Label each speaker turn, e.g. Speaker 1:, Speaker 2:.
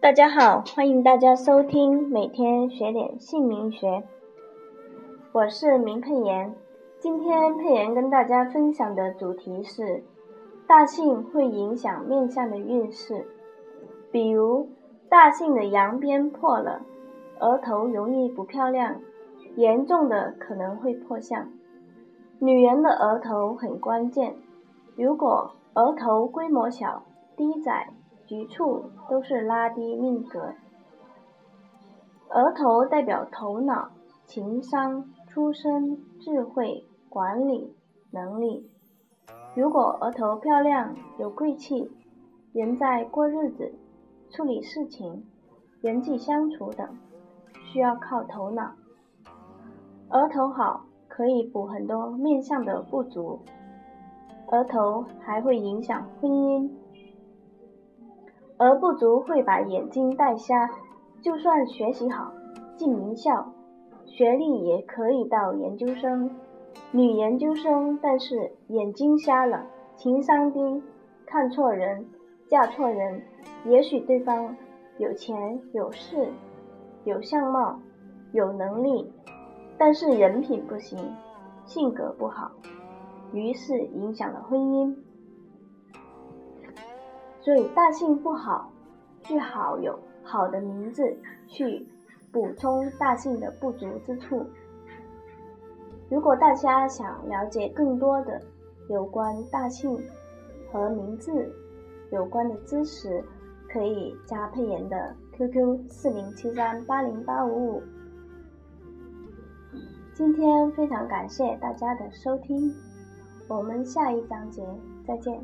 Speaker 1: 大家好，欢迎大家收听每天学点姓名学。我是明佩妍，今天佩妍跟大家分享的主题是大姓会影响面相的运势，比如大姓的阳边破了，额头容易不漂亮，严重的可能会破相。女人的额头很关键，如果额头规模小、低窄。局促都是拉低命格。额头代表头脑、情商、出身、智慧、管理能力。如果额头漂亮、有贵气，人在过日子、处理事情、人际相处等，需要靠头脑。额头好，可以补很多面相的不足。额头还会影响婚姻。额不足会把眼睛带瞎，就算学习好，进名校，学历也可以到研究生，女研究生，但是眼睛瞎了，情商低，看错人，嫁错人，也许对方有钱有势，有相貌，有能力，但是人品不行，性格不好，于是影响了婚姻。所以大姓不好，最好有好的名字去补充大姓的不足之处。如果大家想了解更多的有关大姓和名字有关的知识，可以加佩妍的 QQ 四零七三八零八五五。今天非常感谢大家的收听，我们下一章节再见。